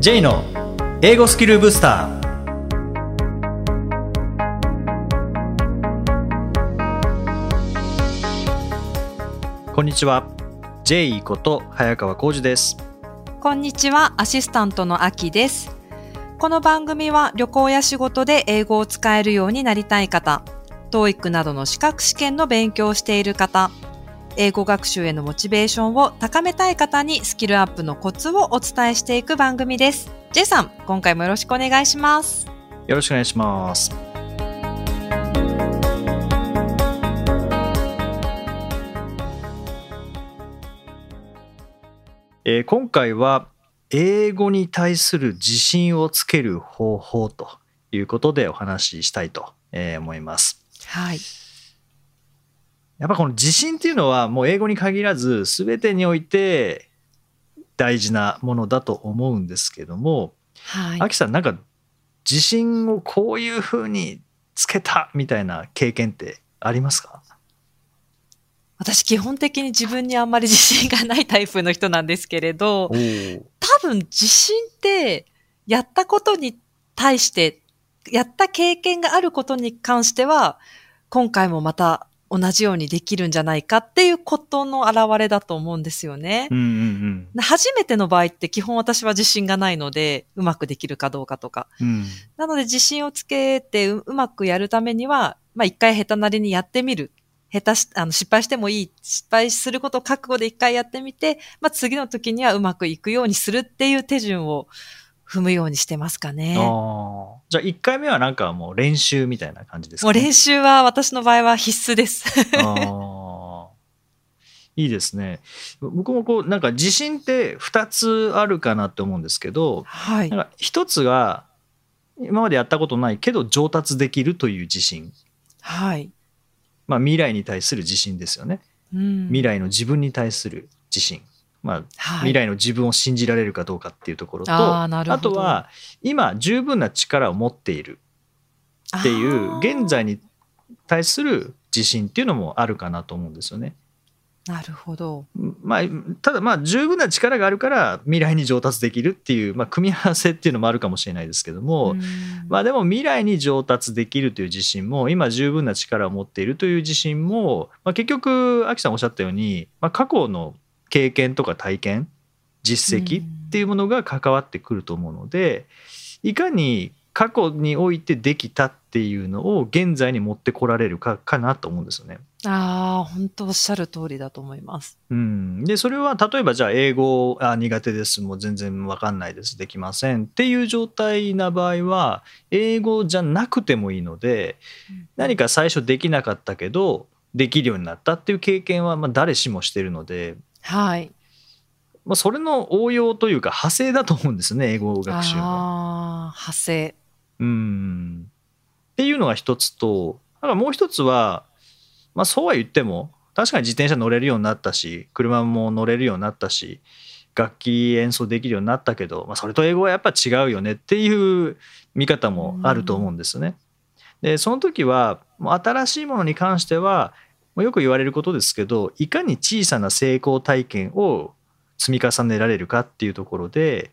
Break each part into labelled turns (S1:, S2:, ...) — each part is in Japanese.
S1: J の英語スキルブスター。こんにちは。J こと早川浩二です。
S2: こんにちは、アシスタントのあきです。この番組は旅行や仕事で英語を使えるようになりたい方、TOEIC などの資格試験の勉強をしている方、英語学習へのモチベーションを高めたい方にスキルアップのコツをお伝えしていく番組です。J さん、今回もよろしくお願いします。
S1: よろしくお願いしますえー今回は英語に対する自信をつける方法ということでお話ししたいとえー思います。
S2: はい。
S1: やっぱこの自信っていうのはもう英語に限らず全てにおいて大事なものだと思うんですけども、
S2: はい。
S1: アキさんなんか自信をこういうふうにつけたみたいな経験ってありますか？
S2: 私基本的に自分にあんまり自信がないタイプの人なんですけれど、多分自信ってやったことに対して、やった経験があることに関しては、今回もまた同じようにできるんじゃないかっていうことの表れだと思うんですよね
S1: う。んうん
S2: 初めての場合って基本私は自信がないので、うまくできるかどうかとか。
S1: うんうん
S2: なので自信をつけてううまくやるためには、まあ一回下手なりにやってみる。下手し、あの、失敗してもいい。失敗することを覚悟で一回やってみて、まあ次の時にはうまくいくようにするっていう手順を踏むようにしてますかね。
S1: じゃあ1回目はなんかもう練習みたいな感じですか、
S2: もう練習は私の場合は必須です。
S1: いいですね僕もこうなんか自信って2つあるかなって思うんですけど
S2: はい
S1: なん。か1つが今までやったことないけど上達できるという自信、
S2: はい。
S1: まあ、未来に対する自信ですよね
S2: うん
S1: 未来の自分に対する自信、まあ、
S2: はい、
S1: 未来の自分を信じられるかどうかっていうところと
S2: あーなるほど
S1: とは今十分な力を持っているっていう現在に対する自信っていうのもあるかなと思うんですよね。
S2: なるほど。
S1: まあ、ただまあ十分な力があるから未来に上達できるっていう、まあ、組み合わせっていうのもあるかもしれないですけども、
S2: うん
S1: まあでも未来に上達できるという自信も今十分な力を持っているという自信も、まあ、結局アキさんおっしゃったように、まあ、過去の経験とか体験実績っていうものが関わってくると思うのでいかに過去においてできたっていうのを現在に持ってこられるかかなと思うんですよね。
S2: ああ、本当おっしゃる通りだと思います。
S1: うん、でそれは例えばじゃあ英語あ苦手です。もう全然わかんないです。できません。っていう状態な場合は英語じゃなくてもいいので何か最初できなかったけどできるようになったっていう経験はまあ誰しもしてるので、
S2: はい。
S1: まあ、それの応用というか派生だと思うんですね英語学習の。
S2: ああ、派生。
S1: うんっていうのが一つとだからもう一つは、まあ、そうは言っても確かに自転車乗れるようになったし車も乗れるようになったし楽器演奏できるようになったけど、まあ、それと英語はやっぱ違うよねっていう見方もあると思うんですね。でその時はもう新しいものに関してはもうよく言われることですけどいかに小さな成功体験を積み重ねられるかっていうところで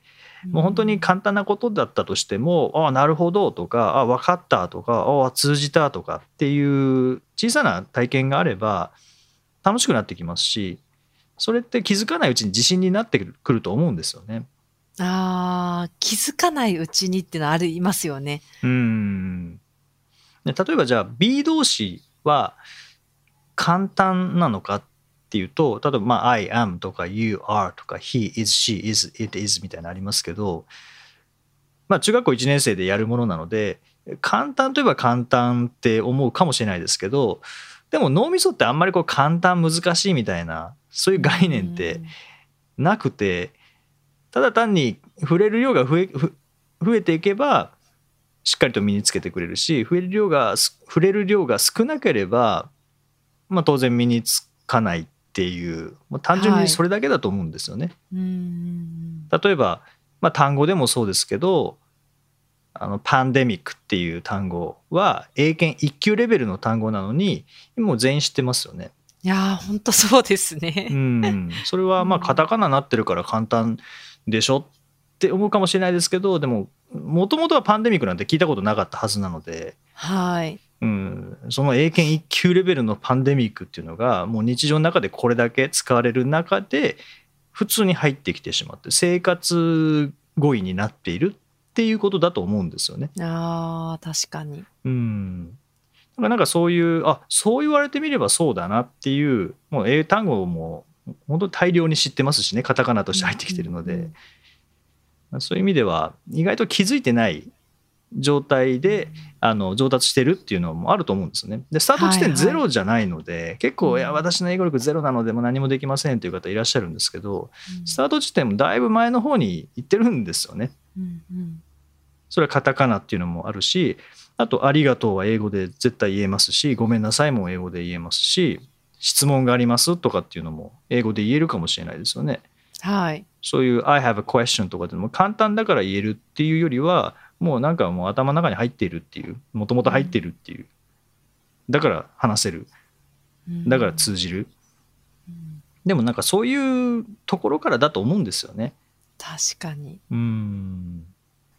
S1: もう本当に簡単なことだったとしても、ああ、なるほどとか、ああ、分かったとか、ああ、通じたとかっていう小さな体験があれば楽しくなってきますし、それって気づかないうちに自信になってくると思うんですよね。
S2: ああ、気づかないうちにっていうのはありますよね。
S1: うん。で例えばじゃあ B 動詞は簡単なのかっていうと、例えばま I am とか You are とか He is, She is, It is みたいなのありますけど、まあ中学校1年生でやるものなので、簡単といえば簡単って思うかもしれないですけど、でも脳みそってあんまりこう簡単難しいみたいな、そういう概念ってなくてただ単に触れる量が増え増えていけばしっかりと身につけてくれるし触れる量が触れる量が少なければ、まあ、当然身につかないっていうもう単純にそれだけだと思うんですよね。
S2: うん。うん
S1: 例えば、まあ、単語でもそうですけどあのパンデミックっていう単語は英検1級レベルの単語なのにもう全員知ってますよね。
S2: いやー、本当そうですね。
S1: うん、それはまあカタカナになってるから簡単でしょっって思うかもしれないですけどでももともとはパンデミックなんて聞いたことなかったはずなので、
S2: はい。
S1: うん、その英検1級レベルのパンデミックっていうのがもう日常の中でこれだけ使われる中で普通に入ってきてしまって生活語彙になっているっていうことだと思うんですよね。
S2: ああ、確かに。
S1: うん。だからなんかそういう、あそう言われてみればそうだなっていう、もう英単語も本当に大量に知ってますしね、カタカナとして入ってきてるので、
S2: うんうん
S1: そういう意味では意外と気づいてない状態であの上達してるっていうのもあると思うんですよね。で、スタート地点
S2: はいはい
S1: ゼロじゃないので、結構、
S2: うん
S1: いや、私の英語力ゼロなのでもう何もできませんという方いらっしゃるんですけど、
S2: うん
S1: スタート地点もだいぶ前の方に行ってるんですよね。
S2: うんうん
S1: それはカタカナっていうのもあるしあと「ありがとう」は英語で絶対言えますし「ごめんなさい」も英語で言えますし質問がありますとかっていうのも英語で言えるかもしれないですよね。
S2: はい。
S1: そういう「I have a question」とかでも簡単だから言えるっていうよりはもうなんかもう頭の中に入っているっていうもともと入っているっていうだから話せるだから通じる
S2: うん
S1: でもなんかそういうところからだと思うんですよね。
S2: 確かに。
S1: うん。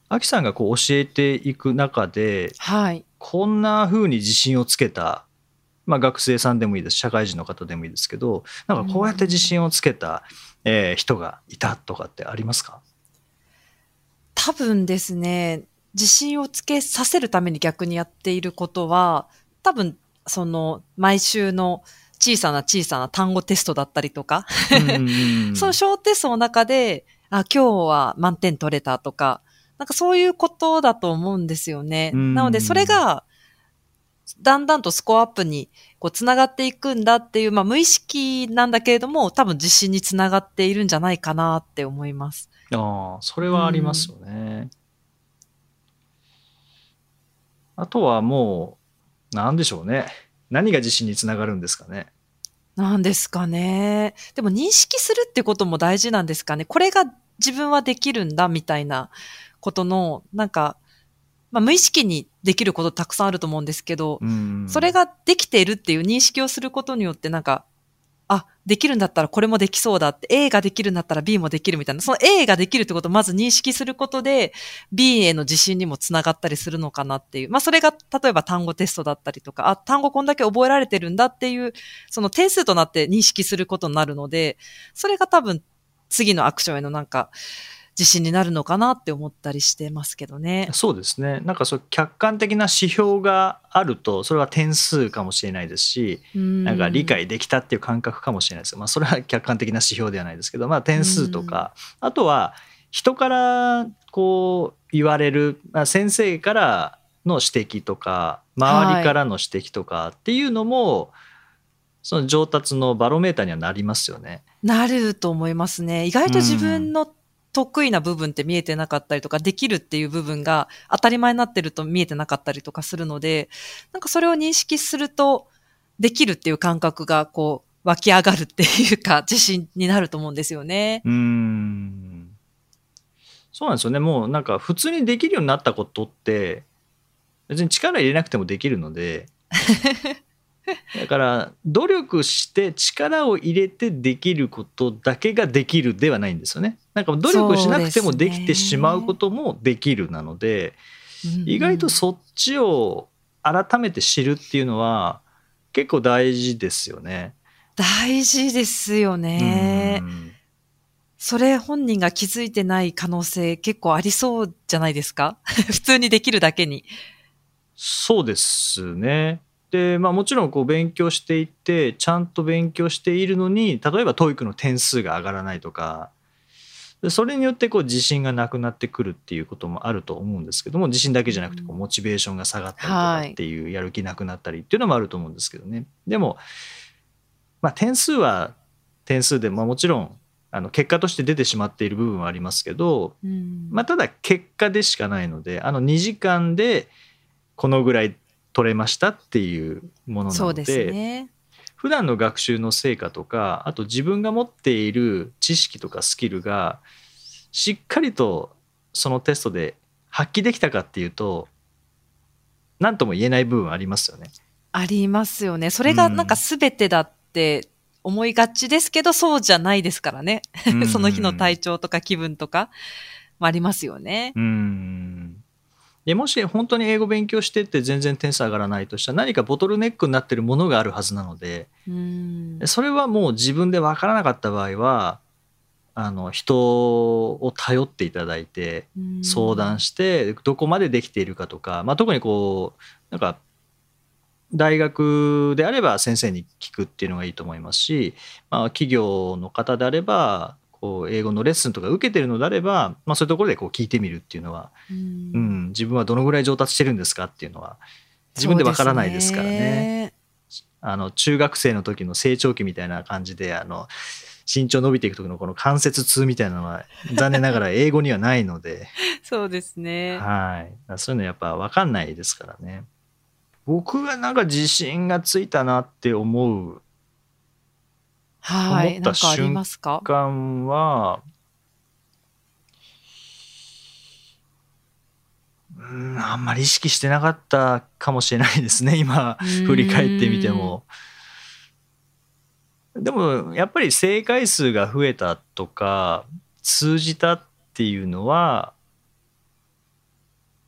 S1: アキさんがこう教えていく中で
S2: はい。
S1: こんな風に自信をつけた、まあ、学生さんでもいいです社会人の方でもいいですけどなんかこうやって自信をつけた、えー人がいたとかってありますか？
S2: 多分ですね、自信をつけさせるために逆にやっていることは、多分、その、毎週の小さな小さな単語テストだったりとか、その小テストの中で、あ、今日は満点取れたとか、なんかそういうことだと思うんですよね。
S1: うん
S2: なので、それが、だんだんとスコアアップにこうつながっていくんだっていう、まあ無意識なんだけれども、多分自信につながっているんじゃないかなって思います。
S1: ああそれはありますよね。あとはもう何でしょうね何が自信につながるんですかね。
S2: なんですかね。でも認識するってことも大事なんですかね。これが自分はできるんだみたいなことの、なんか、まあ無意識にできることたくさんあると思うんですけど、
S1: うん
S2: それができているっていう認識をすることによってなんか、あ、できるんだったらこれもできそうだって、A ができるんだったら B もできるみたいな、その A ができるってことをまず認識することで、B への自信にもつながったりするのかなっていう。まあそれが例えば単語テストだったりとか、あ、単語こんだけ覚えられてるんだっていう、その点数となって認識することになるので、それが多分次のアクションへのなんか、自信になるのかなって思ったりしてますけどね。
S1: そうですねなんかそう客観的な指標があるとそれは点数かもしれないですし
S2: な
S1: なんか理解できたっていう感覚かもしれないですけど、まあ、それは客観的な指標ではないですけど、まあ、点数とか、あとは人からこう言われる、まあ、先生からの指摘とか周りからの指摘とかっていうのも、その上達のバロメーターにはなりますよね。
S2: なると思いますね。意外と自分の得意な部分って見えてなかったりとか、できるっていう部分が当たり前になってると見えてなかったりとかするので、なんかそれを認識すると、できるっていう感覚がこう湧き上がるっていうか、自信になると思うんですよね。
S1: うんそうなんですよねもうなんか普通にできるようになったことって別に力入れなくてもできるので だから努力して力を入れてできることだけができるではないんですよね。なんか努力しなくてもできてしまうこともできるなので意外とそっちを改めて知るっていうのは結構大事ですよね。
S2: 大事ですよね。
S1: うん
S2: それ本人が気づいてない可能性結構ありそうじゃないですか？普通にできるだけに。
S1: そうですね。で、まあもちろんこう勉強していって、ちゃんと勉強しているのに、例えば TOEIC の点数が上がらないとか、でそれによってこう自信がなくなってくるっていうこともあると思うんですけども、自信だけじゃなくてこうモチベーションが下がったりとかっていう、やる気なくなったりっていうのもあると思うんですけどね。でも、まあ点数は点数で、まあもちろん、あの結果として出てしまっている部分はありますけど、
S2: うん
S1: まあ、ただ結果でしかないのであの2時間でこのぐらい取れましたっていうものなので
S2: ですね。
S1: 普段の学習の成果とかあと自分が持っている知識とかスキルがしっかりとそのテストで発揮できたかっていうと何とも言えない部分はありますよね。
S2: ありますよね。それがなんか全てだって思いがちですけど、そうじゃないですからね。その日の体調とか気分とか。もありますよね。
S1: うんでもし本当に英語勉強してって全然点数上がらないとしたら何かボトルネックになってるものがあるはずなので
S2: うん。
S1: それはもう自分で分からなかった場合はあの人を頼っていただいて相談してどこまでできているかとか、まあ、特にこうなんか大学であれば先生に聞くっていうのがいいと思いますし、まあ、企業の方であればこう英語のレッスンとか受けてるのであれば、まあ、そういうところでこう聞いてみるっていうのは、
S2: うん
S1: うん、自分はどのぐらい上達してるんですかっていうのは自分でわからないですからね。あの中学生の時の成長期みたいな感じであの身長伸びていく時のこの関節痛みたいなのは残念ながら英語にはないので。
S2: そうですね。
S1: はい。そういうのやっぱ分かんないですからね。僕がなんか自信がついたなって思う
S2: はい。
S1: 思った瞬間は、うん、あんまり意識してなかったかもしれないですね、今、振り返ってみても。でも、やっぱり正解数が増えたとか、通じたっていうのは、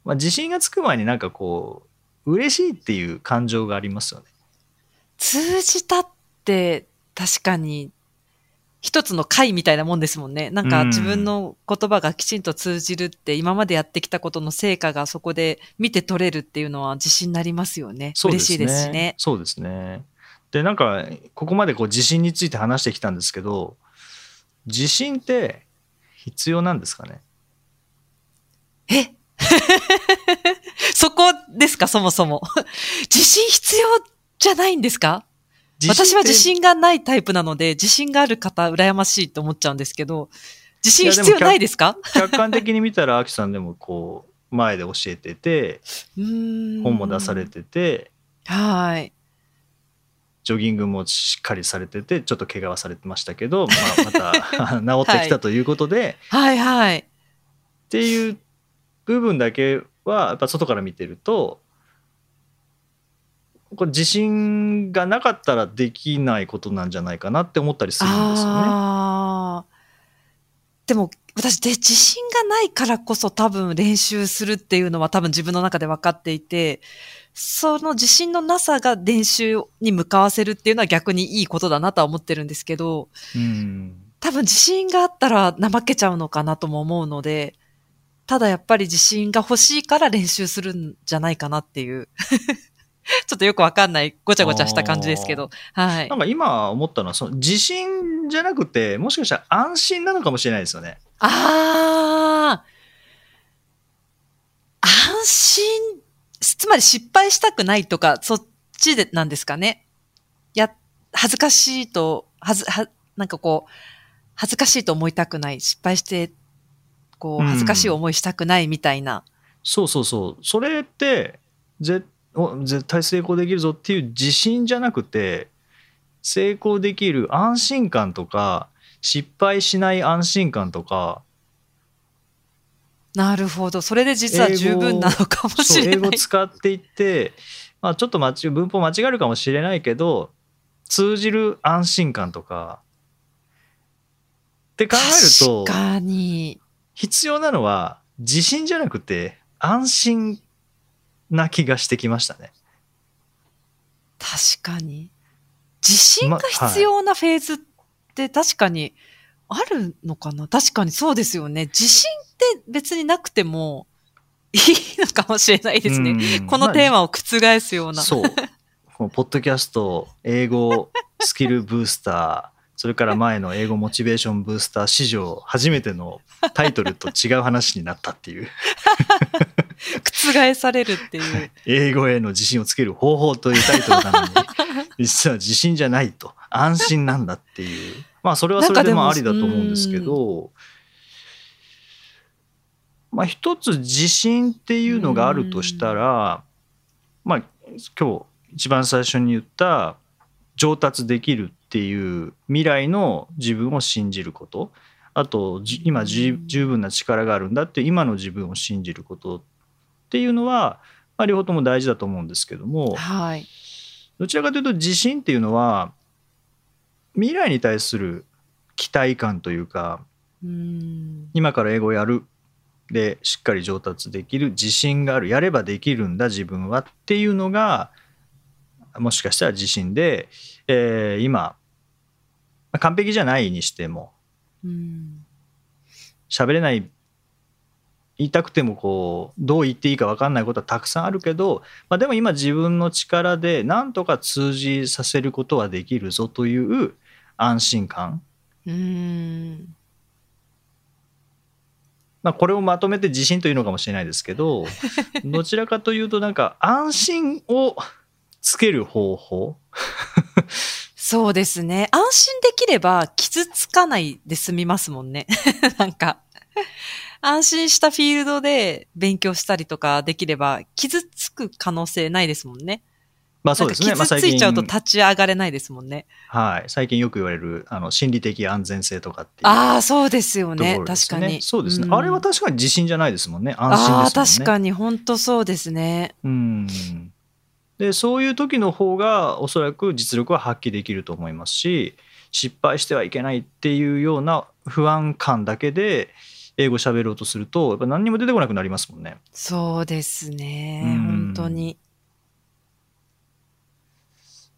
S1: まあ、自信がつく前になんかこう、嬉しいっていう感情がありますよね。
S2: 通じたって確かに一つの回みたいなもんですもんね。なんか
S1: うん
S2: 自分の言葉がきちんと通じるって今までやってきたことの成果がそこで見て取れるっていうのは自信になりますよね。
S1: そう
S2: 嬉しいですしね。
S1: そうですね。で、なんか、ここまでこう自信について話してきたんですけど、自信って必要なんですかね？
S2: え？そこですか、そもそも。自信必要じゃないんですか？私は自信がないタイプなので、自信がある方、羨ましいと思っちゃうんですけど、自信必要ないですか？
S1: 客観的に見たら、アキさんでもこう、前で教えてて、本も出されてて、
S2: はい。
S1: ジョギングもしっかりされてて、ちょっと怪我はされてましたけど、まあ、また 治ってきたということで、
S2: はいはい。
S1: っていう部分だけはやっぱ外から見てるとこれ自信がなかったらできないことなんじゃないかなって思ったりするんですよね。
S2: でも、私で自信がないからこそ多分練習するっていうのは多分自分の中で分かっていて、その自信のなさが練習に向かわせるっていうのは逆にいいことだなとは思ってるんですけど、
S1: うん
S2: 多分自信があったら怠けちゃうのかなとも思うので、ただやっぱり自信が欲しいから練習するんじゃないかなっていう。ちょっとよくわかんない、ごちゃごちゃした感じですけど。はい
S1: な。んか今思ったのはその自信じゃなくてもしかしたら安心なのかもしれないですよね。
S2: ああ。安心、つまり失敗したくないとか、そっちでなんですかね。や、恥ずかしいと、はず、は、なんかこう、恥ずかしいと思いたくない。失敗して、こう、
S1: うん
S2: 恥ずかしい思いしたくないみたいな。
S1: そうそうそうそれってぜお絶対成功できるぞっていう自信じゃなくて成功できる安心感とか失敗しない安心感とか
S2: なるほど。それで実は十分なのかもしれない。
S1: 使っていって、まあ、ちょっと文法間違えるかもしれないけど通じる安心感とかって考えると
S2: 確かに。
S1: 必要なのは自信じゃなくて安心な気がしてきましたね。
S2: 確かに。自信が必要なフェーズって確かにあるのかな、確かにそうですよね。自信って別になくてもいいのかもしれないですね。
S1: うん
S2: このテーマを覆すような。
S1: そう。このポッドキャスト、英語スキルブースター、それから前の英語モチベーションブースター史上初めてのタイトルと違う話になったっていう、
S2: 覆されるっていう。
S1: 英語への自信をつける方法というタイトルなのに、実は自信じゃないと、安心なんだっていう。まあそれはそれでもありだと思うんですけど、まあ一つ自信っていうのがあるとしたら、まあ今日一番最初に言った上達できるっていう未来の自分を信じることあとじ今十分な力があるんだって今の自分を信じることっていうのは、まあ、両方とも大事だと思うんですけども
S2: はい。
S1: どちらかというと自信っていうのは未来に対する期待感というか
S2: うん。
S1: 今から英語をやるでしっかり上達できる自信があるやればできるんだ自分はっていうのがもしかしたら自信で、えー今まあ完璧じゃないにしても
S2: うん
S1: 喋れない言いたくてもこうどう言っていいか分かんないことはたくさんあるけど、まあ、でも今自分の力でなんとか通じさせることはできるぞという安心感、
S2: うん。
S1: まあ、これをまとめて自信というのかもしれないですけど どちらかというとなんか安心をつける方法
S2: そうですね。安心できれば傷つかないで済みますもんね。なんか、安心したフィールドで勉強したりとかできれば傷つく可能性ないですもんね。
S1: まあそうですね、
S2: 傷ついちゃうと立ち上がれないですもんね。
S1: はい、最近よく言われるあの心理的安全性とかっていう
S2: ああ、そうですよ
S1: とね。
S2: 確かに。
S1: そうですね、
S2: ん
S1: あれは確かに自信じゃないですもんね安心ですもんね
S2: ああ、確かに、本当そうですね。
S1: うんでそういう時の方がおそらく実力は発揮できると思いますし失敗してはいけないっていうような不安感だけで英語喋ろうとするとやっぱ何にも出てこなくなりますもんね。
S2: そうですね。
S1: うん
S2: 本当に。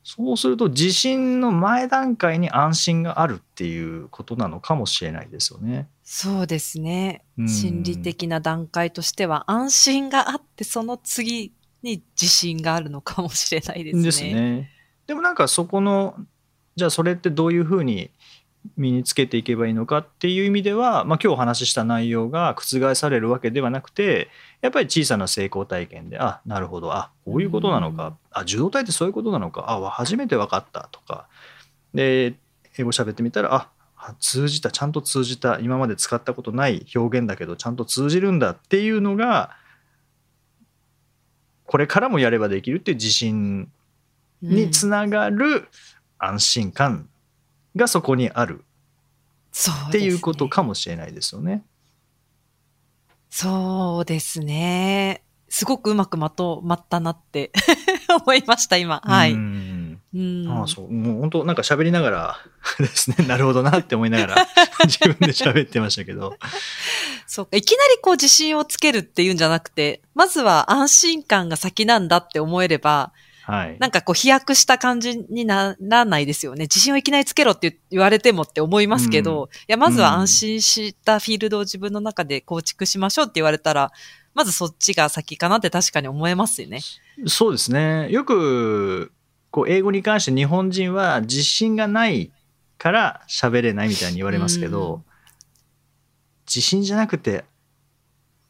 S1: そうすると自信の前段階に安心があるっていうことなのかもしれないですよね。
S2: そうですね
S1: う。ん
S2: 心理的な段階としては安心があって、その次に自信があるのかもしれないですね。
S1: ですね。でもなんかそこのじゃあそれってどういうふうに身につけていけばいいのかっていう意味では、まあ、今日お話しした内容が覆されるわけではなくてやっぱり小さな成功体験であなるほど。あこういうことなのか、
S2: うん。
S1: あ受動体ってそういうことなのか。あわ初めて分かったとか。で英語喋ってみたらああ通じたちゃんと通じた。今まで使ったことない表現だけどちゃんと通じるんだっていうのがこれからもやればできるっていう自信につながる安心感がそこにあるっていうことかもしれないですよね。
S2: そうですね。すごくうまくまとまったなって 思いました、今。はい。
S1: ああそう。もう本当なんか喋りながら ですね。なるほどなって思いながら 自分で喋ってましたけど。
S2: そうか。いきなりこう自信をつけるっていうんじゃなくて、まずは安心感が先なんだって思えれば、
S1: はい。
S2: なんかこう飛躍した感じにならないですよね。自信をいきなりつけろって言われてもって思いますけど、
S1: うん。
S2: いや、まずは安心したフィールドを自分の中で構築しましょうって言われたら、まずそっちが先かなって確かに思えますよね。
S1: そうですね。よくこう英語に関して日本人は自信がないから喋れないみたいに言われますけど、
S2: うん
S1: 自信じゃなくて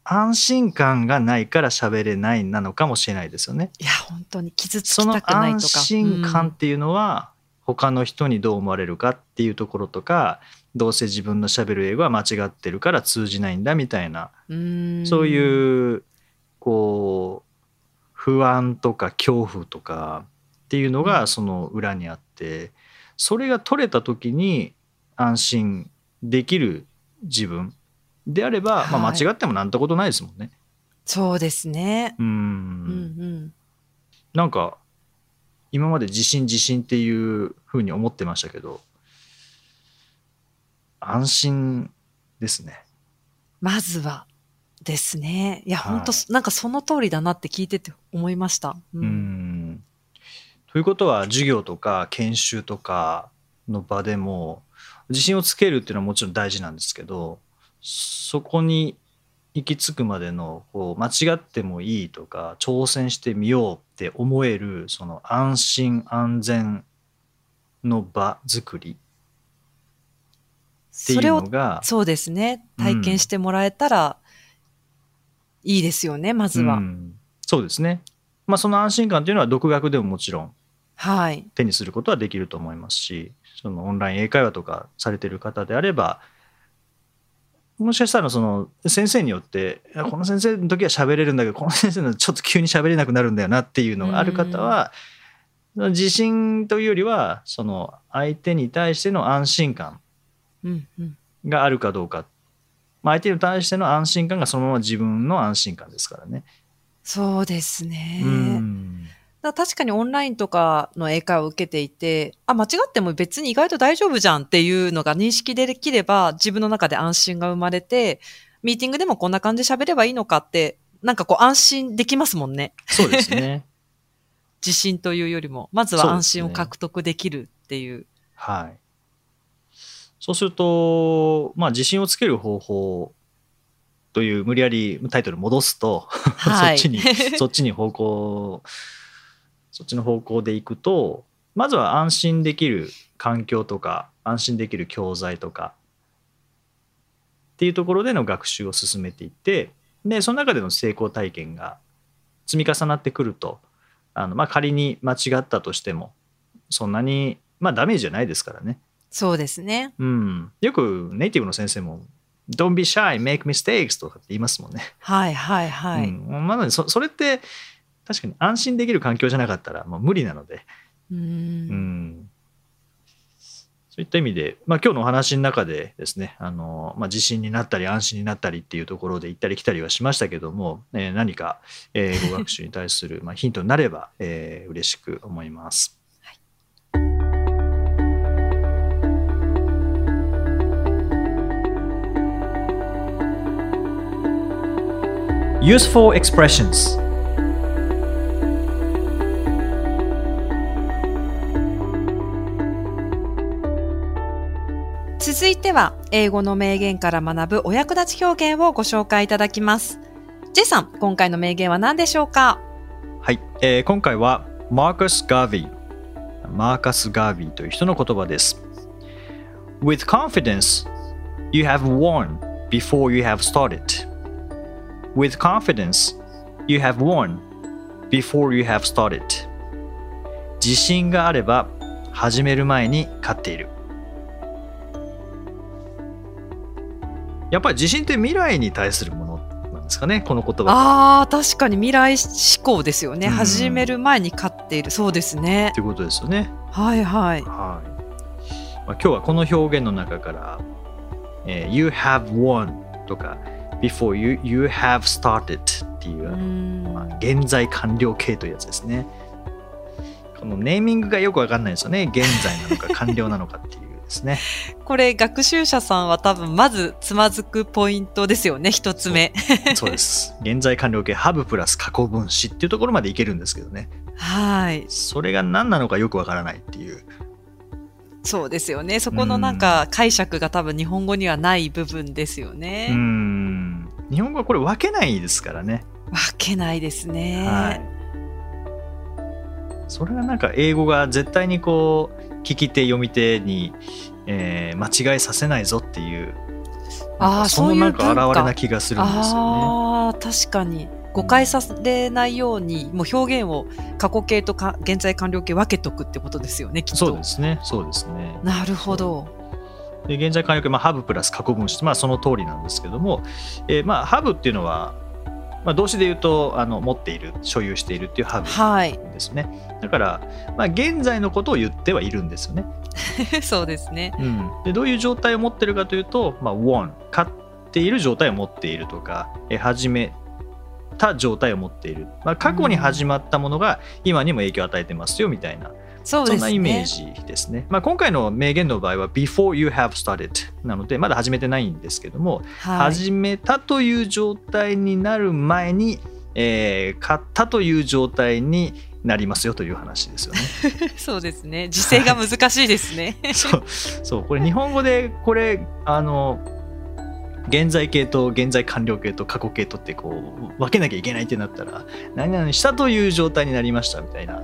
S1: 安心感がないから喋れないなのかもしれないですよね。
S2: いや、本当に傷つ
S1: その
S2: きたくないと
S1: 安
S2: か。
S1: 心感っていうのは他の人にどう思われるかっていうところとかどうせ自分のしゃべる英語は間違ってるから通じないんだみたいな
S2: うん
S1: そういうこう不安とか恐怖とかっていうのがその裏にあってそれが取れた時に安心できる自分であれば、まあ、
S2: はい
S1: 間違ってもなんてことないですもんね。
S2: そうですね。
S1: う
S2: うんん
S1: なんか今まで自信自信っていうふうに思ってましたけど安心ですね。
S2: まずはですね。いや、
S1: はい
S2: 本当なんかその通りだなって聞いてて思いました。う
S1: うんということは授業とか研修とかの場でも自信をつけるっていうのはもちろん大事なんですけどそこに行き着くまでのこう間違ってもいいとか挑戦してみようって思えるその安心安全の場作りっていう
S2: それを
S1: のが
S2: そうですね。体験してもらえたらいいですよね、まずは。
S1: うんそうですね。まあその安心感っていうのは独学でももちろん
S2: はい。
S1: 手にすることはできると思いますしそのオンライン英会話とかされてる方であればもしかしたらその先生によってこの先生の時は喋れるんだけどこの先生のちょっと急に喋れなくなるんだよなっていうのがある方は自信というよりはその相手に対しての安心感
S2: うんうん。
S1: があるかどうか、まあ、相手に対しての安心感がそのまま自分の安心感ですからね。
S2: そうですね。
S1: うん
S2: だ確かにオンラインとかの英会話を受けていて、あ、間違っても別に意外と大丈夫じゃんっていうのが認識できれば、自分の中で安心が生まれて、ミーティングでもこんな感じで喋ればいいのかって、なんかこう安心できますもんね。
S1: そうですね。
S2: 自信というよりも、まずは安心を獲得できるっていう。
S1: はい。そうすると、まあ、自信をつける方法という無理やりタイトル戻すと、
S2: はい
S1: そっちに、そっちに方向、そっちの方向でいくと、まずは安心できる環境とか、安心できる教材とか、っていうところでの学習を進めていって、で、その中での成功体験が積み重なってくると、あのまあ、仮に間違ったとしても、そんなに、まあ、ダメージじゃないですからね。
S2: そうですね。
S1: うん、よくネイティブの先生も「Don't be shy, make mistakes」とかって言いますもんね。
S2: はいはいはい。
S1: うん、なのでそそれって確かに安心できる環境じゃなかったらもう無理なので、
S2: う
S1: ん。ん、そういった意味で、まあ、今日のお話の中でですねあの、まあ、自信になったり安心になったりっていうところで行ったり来たりはしましたけども、えー何かえー 英語学習に対するまあヒントになれば、えー嬉しく思います。Useful expressions
S2: 続いては、英語の名言から学ぶお役立ち表現をご紹介いただきます。J さん、今回の名言は何でしょうか？
S1: はい、えー今回はマーカス・ガービーマーカス・ガービーという人の言葉です。With confidence you have won before you have started. With confidence you have won before you have started. 自信があれば始める前に勝っている。やっぱり自信って未来に対するものなんですかねこの言葉は
S2: ああ、確かに未来志向ですよね。
S1: うん
S2: 始める前に勝っている。そうですね
S1: と。いうことですよね
S2: はいはい。
S1: はい。まあ、今日はこの表現の中から、えー You have won とか Before you, you have started っていうう、
S2: ん
S1: まあ、現在完了形というやつですね。このネーミングがよくわかんないですよね。現在なのか完了なのかっていうですね。
S2: これ、学習者さんは多分、まずつまずくポイントですよね。一つ目。
S1: そうです。現在完了形 have プラス過去分詞っていうところまでいけるんですけどね。
S2: はい。
S1: それが何なのかよくわからないっていう。
S2: そうですよね。そこのなんか解釈が多分日本語にはない部分ですよね。
S1: ん。日本語はこれ分けないですからね。
S2: わけないですね。
S1: はい。それがなんか英語が絶対にこう聞き手読み手に、えー間違いさせないぞっていう
S2: あ
S1: そのなんか現れな気がするんですよね。
S2: ああ、確かに。誤解されないように、もう表現を過去形とか現在完了形分けとくってことですよね、きっと。
S1: そうですね。そうですね。
S2: なるほど。
S1: で現在完了形、まあ、have プラス過去分詞、まあ、その通りなんですけども、えーまあ、have っていうのは、まあ、動詞で言うとあの持っている所有しているっていう have
S2: はい。
S1: ですね。だから、まあ、現在のことを言ってはいるんですよね。
S2: そうですね。
S1: うん、でどういう状態を持ってるかというと、まあ、won 勝っている状態を持っているとかえ始めた状態を持っている、まあ、過去に始まったものが今にも影響を与えてますよみたいな、
S2: そうですね。
S1: そんなイメージですね、まあ、今回の名言の場合は before you have started なのでまだ始めてないんですけども、
S2: はい。
S1: 始めたという状態になる前に、えー買ったという状態になりますよという話ですよね。
S2: そうですね。時制が難しいですね。
S1: そうそうこれ日本語でこれあの現在形と現在完了形と過去形とってこう分けなきゃいけないってなったら何々したという状態になりましたみたいな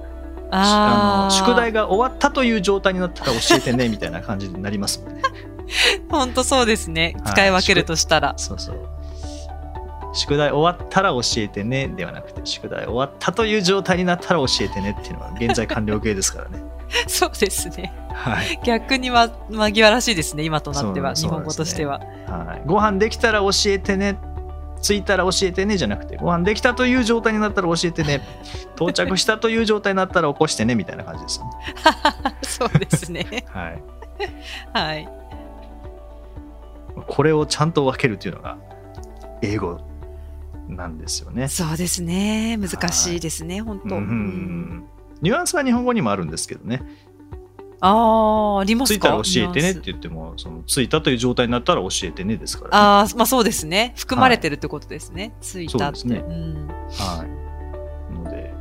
S1: あの宿題
S2: が。
S1: が終わったという状態になったら教えてねみたいな感じになりますもんね。
S2: 本当そうですね。
S1: はい
S2: 使い分けるとしたら。
S1: そうそう宿題終わったら教えてねではなくて宿題終わったという状態になったら教えてねっていうのは現在完了形ですからね。
S2: そうですね。
S1: はい
S2: 逆にま紛らわしいですね。今となっては。
S1: そう
S2: 日本語としては。
S1: はい、ご飯できたら教えてね着いたら教えてねじゃなくてご飯できたという状態になったら教えてね到着したという状態になったら起こしてねみたいな感じですよね。
S2: そうですね。
S1: はい、
S2: はい。
S1: これをちゃんと分けるっていうのが英語なんですよね。
S2: そうですね。難しいですね。本当。
S1: うんうんうんニュアンスは日本語にもあるんですけどね。
S2: ああ、ありますか？
S1: 着いたら教えてねって言っても、その着いたという状態になったら教えてねですから、ね。
S2: ああ、まあそうですね。含まれてるってことですね。ついたって。
S1: そうですね
S2: うん
S1: はい。ので、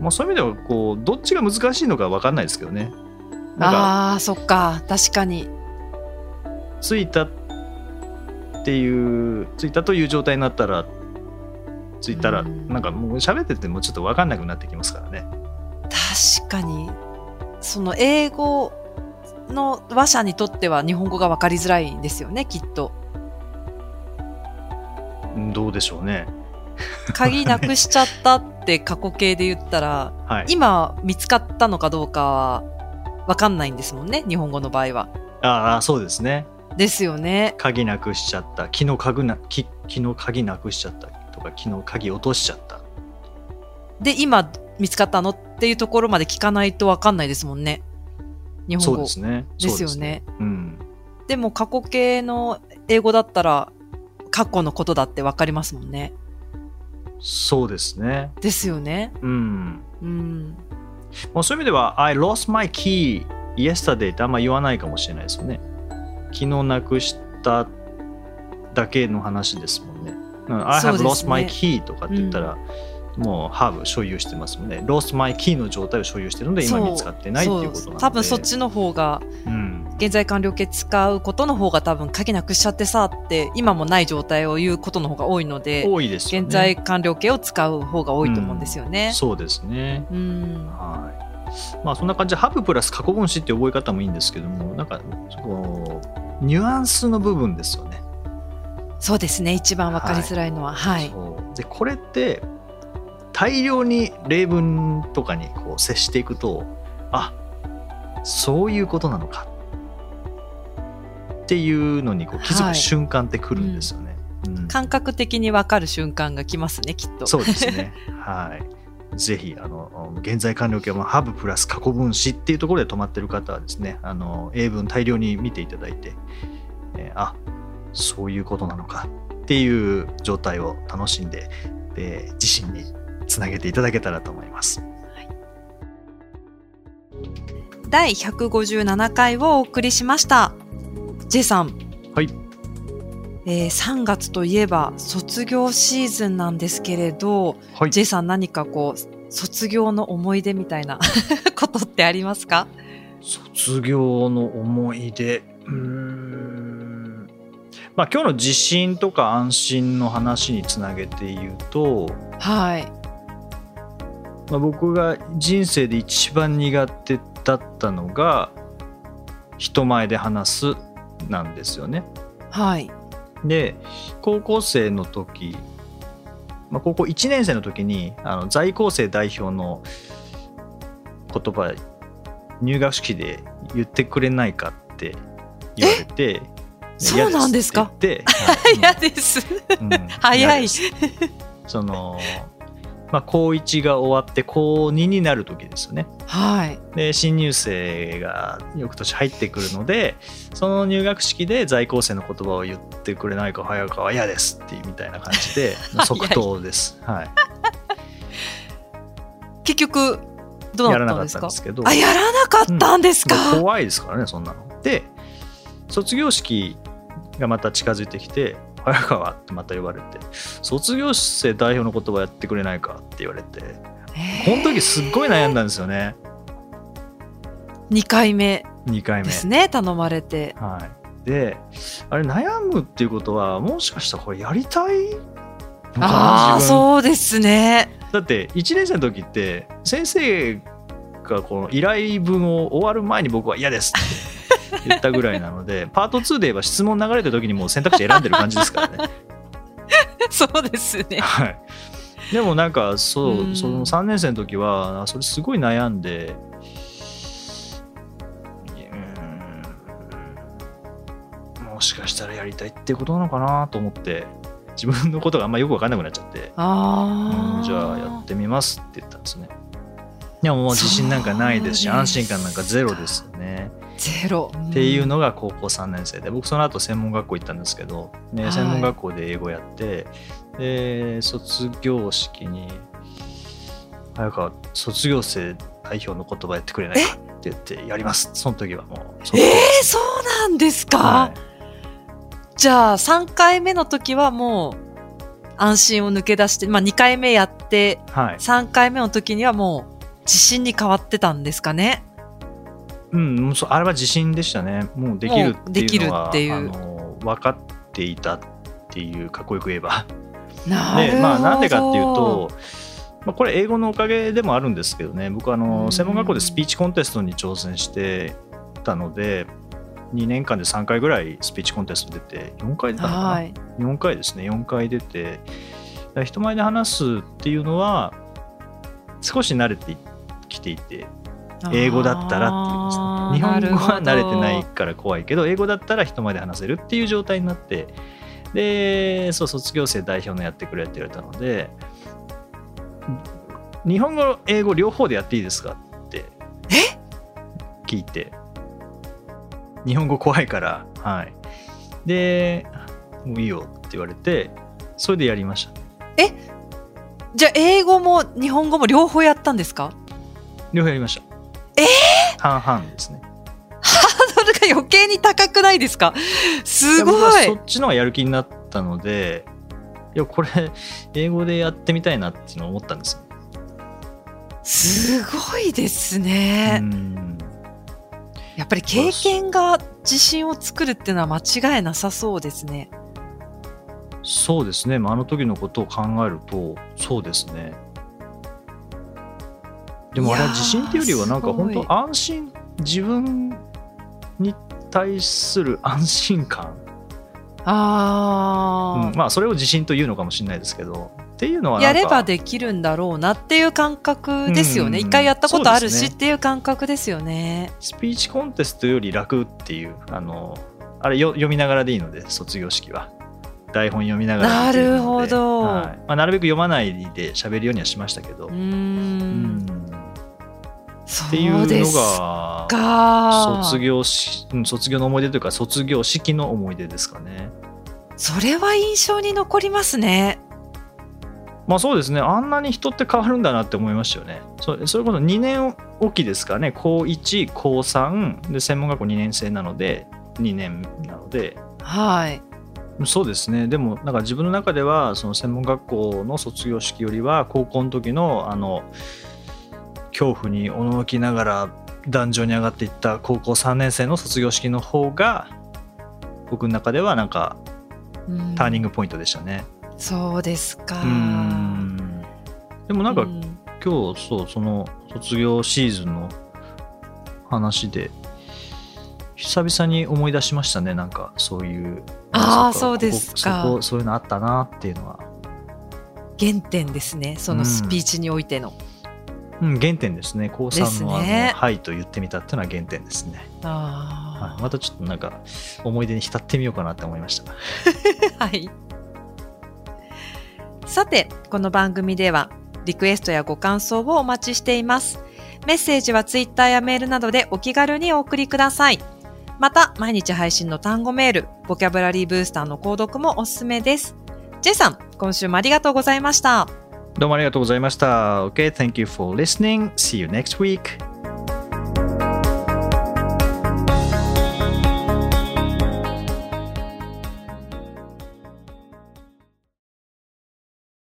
S1: まあそういう意味では、こう、どっちが難しいのか分かんないですけどね。
S2: ああ、そっか。確かに。
S1: 着いたっていう、着いたという状態になったら、着いたら、
S2: うん
S1: なんかもう喋っててもちょっと分かんなくなってきますからね。
S2: 確かに。その英語の話者にとっては日本語が分かりづらいんですよね、きっと。
S1: うんどうでしょうね。
S2: 鍵なくしちゃったって過去形で言ったら、
S1: はい。
S2: 今見つかったのかどうかは分かんないんですもんね、日本語の場合は。
S1: ああ、そうですね。
S2: ですよね。
S1: 鍵なくしちゃった。昨日鍵な、き昨日鍵なくしちゃったとか、昨日鍵落としちゃった。
S2: で、今見つかったの？っていうところまで聞かないと分かんないですもんね。日本語。
S1: そうですね。
S2: ですよね。
S1: うん。
S2: でも過去形の英語だったら過去のことだって分かりますもんね。
S1: そうですね。
S2: ですよね。
S1: うん。
S2: うん。
S1: まあ、そういう意味では、I lost my key yesterday ってあんま言わないかもしれないですよね。昨日なくしただけの話ですもんね。うん I have lost my key とかって言ったら、もう have 所有してますもんね。lost my key の状態を所有してるので今見つかってないっていうことなので。
S2: 多分そっちの方が
S1: うん。
S2: 現在完了形使うことの方が多分鍵なくしちゃってさって今もない状態を言うことの方が多いので、
S1: 多いですよね。
S2: 現在完了形を使う方が多いと思うんですよね。
S1: そうですね。
S2: うん。
S1: はい。まあそんな感じで、ハブプラス過去分詞って覚え方もいいんですけども、なんか、こう、ニュアンスの部分ですよね。
S2: そうですね。一番わかりづらいのは。はい。
S1: そうで、これって、大量に例文とかにこう接していくと、あそういうことなのかっていうのにこう気づく
S2: はい
S1: 瞬間ってくるんですよね。うん
S2: 感覚的にわかる瞬間が来ますね、きっと。
S1: そうですね。はい。ぜひ、あの、現在完了形はハブプラス過去分詞っていうところで止まってる方はですね、あの、英文大量に見ていただいて、えーあ、そういうことなのかっていう状態を楽しんで、で自身につなげていただけたらと思います。
S2: 第157回をお送りしました。J さん。
S1: はい。
S2: えー3月といえば卒業シーズンなんですけれど、
S1: はい。
S2: J さん何かこう、卒業の思い出みたいな ことってありますか？
S1: 卒業の思い出。うーん。まあ今日の自信とか安心の話につなげて言うと、
S2: はい。
S1: まあ、僕が人生で一番苦手だったのが人前で話すなんですよね。
S2: はい。
S1: で高校生の時、まあ、高校1年生の時にあの在校生代表の言葉入学式で言ってくれないかって言われて。ね
S2: そうなんですか？
S1: 嫌で
S2: 早い
S1: その、まあ、高1が終わって高2になる時ですよね。
S2: はい。
S1: で新入生が翌年入ってくるのでその入学式で在校生の言葉を言ってくれないか早川は嫌ですっていうみたいな感じで 即答です、はい、
S2: 結局、どう
S1: やらなかっ
S2: たんですか？
S1: たんですけど
S2: あ、やらなかったんですか、
S1: もう怖いですからねそんなの。で卒業式がまた近づいてきて「早川」ってまた言われて「卒業生代表の言葉やってくれないか」って言われて
S2: へー。
S1: この時すっごい悩んだんですよね。
S2: 2回目。
S1: 2回目。
S2: ですね、頼まれて。
S1: はい、であれ悩むっていうことはもしかしたらこれやりたい
S2: ああ、そうですね。
S1: だって1年生の時って先生がこの依頼文を終わる前に僕は嫌ですって言ったぐらいなのでパート2で言えば質問流れた時にもう選択肢選んでる感じですからね。
S2: そうですね。
S1: はい、でもなんかそう
S2: うん
S1: その3年生の時はそれすごい悩んでうんもしかしたらやりたいってことなのかなと思って自分のことがあんまよく分かんなくなっちゃって、
S2: ああ。
S1: うんじゃあやってみますって言ったんですね。でももう自信なんかないですし安心感なんかゼロですよね。
S2: ゼロ。
S1: っていうのが高校3年生で僕その後専門学校行ったんですけど、ね
S2: はい。
S1: 専門学校で英語やってで卒業式に早川卒業生代表の言葉やってくれないかってって言ってやります。その時はもう
S2: えー、そうなんですか、
S1: はい。
S2: じゃあ3回目の時はもう安心を抜け出して、まあ2回目やって
S1: はい。
S2: 3回目の時にはもう自信に変わってたんですかね？
S1: うん、そうあれは自信でしたね。もうできるっていうのはの分かっていたっていうかっこよく言えば。で、まあなんでかっていうと、まあ、これ英語のおかげでもあるんですけどね、僕あ
S2: うん。
S1: の専門学校でスピーチコンテストに挑戦してたので、2年間で3回ぐらいスピーチコンテスト出て、4回出たのかな、
S2: はい。
S1: 4回ですね。4回出て。人前で話すっていうのは少し慣れてきていて英語だったらっていう。日本語は慣れてないから怖いけど英語だったら人前で話せるっていう状態になってでそう卒業生代表のやってくれって言われたので日本語英語両方でやっていいですかって聞いて。日本語怖いからはい。でもういいよって言われてそれでやりました
S2: どじゃあ英語も日本語も両方やったんですか？
S1: 両方やりました
S2: え
S1: 半々ですね。
S2: それが余計に高くないですか？すご
S1: はいそっちの方がやる気になったのでいやこれ英語でやってみたいなっていうのを思ったんですよ。
S2: すごいです
S1: う
S2: ね。
S1: ん。
S2: やっぱり経験が自信を作るっていうのは間違いなさそうですね。
S1: そうですね、まあ、あの時のことを考えるとそうですねでもあれは自信っていうよりはなんか本当安心自分に対する安心感、
S2: あ
S1: うんまあそれを自信というのかもしれないですけど。っていうのは
S2: やればできるんだろうなっていう感覚ですよね。
S1: うん
S2: 一回やったことあるしっていう感覚ですよね。
S1: スピーチコンテストより楽っていうあのあれよ読みながらでいいので卒業式は。台本読みながら
S2: なるほど。
S1: はい。まあ、なるべく読まないで喋るようにはしましたけど、
S2: う
S1: んっていうのが
S2: か。
S1: 卒業しうん卒業の思い出というか卒業式の思い出ですかね。
S2: それは印象に残りますね。
S1: まあそうですねあんなに人って変わるんだなって思いましたよね。そそれこそ2年おきですかね高1高3で専門学校2年生なので2年なので
S2: はい。
S1: そうですねでもなんか自分の中ではその専門学校の卒業式よりは高校の時のあの恐怖におののきながら壇上に上がっていった高校3年生の卒業式の方が僕の中ではなんか
S2: うん
S1: ターニングポイントでしたね。
S2: そうですか。
S1: うんでもなんか
S2: う
S1: 今日そうその卒業シーズンの話で久々に思い出しましたねなんかそういう
S2: あー
S1: っ
S2: そうですか
S1: そこそういうのあったなっていうのは、
S2: 原点ですね。そのスピーチにおいての。
S1: うん、原点ですね高
S2: です
S1: 3のあの
S2: ね
S1: はい」と言ってみたっていうのは原点ですね、
S2: あ
S1: はい、またちょっとなんか思い出に浸ってみようかなって思いました
S2: あ。はい。さて、この番組では、リクエストやご感想をお待ちしています。メッセージはツイッターやメールなどでお気軽にお送りください。また、毎日配信の単語メール、ボキャブラリーブースターの購読もおすすめです。J さん、今週もありがとうございました。
S1: どうもありがとうございました。Okay, thank you for listening. See you next week.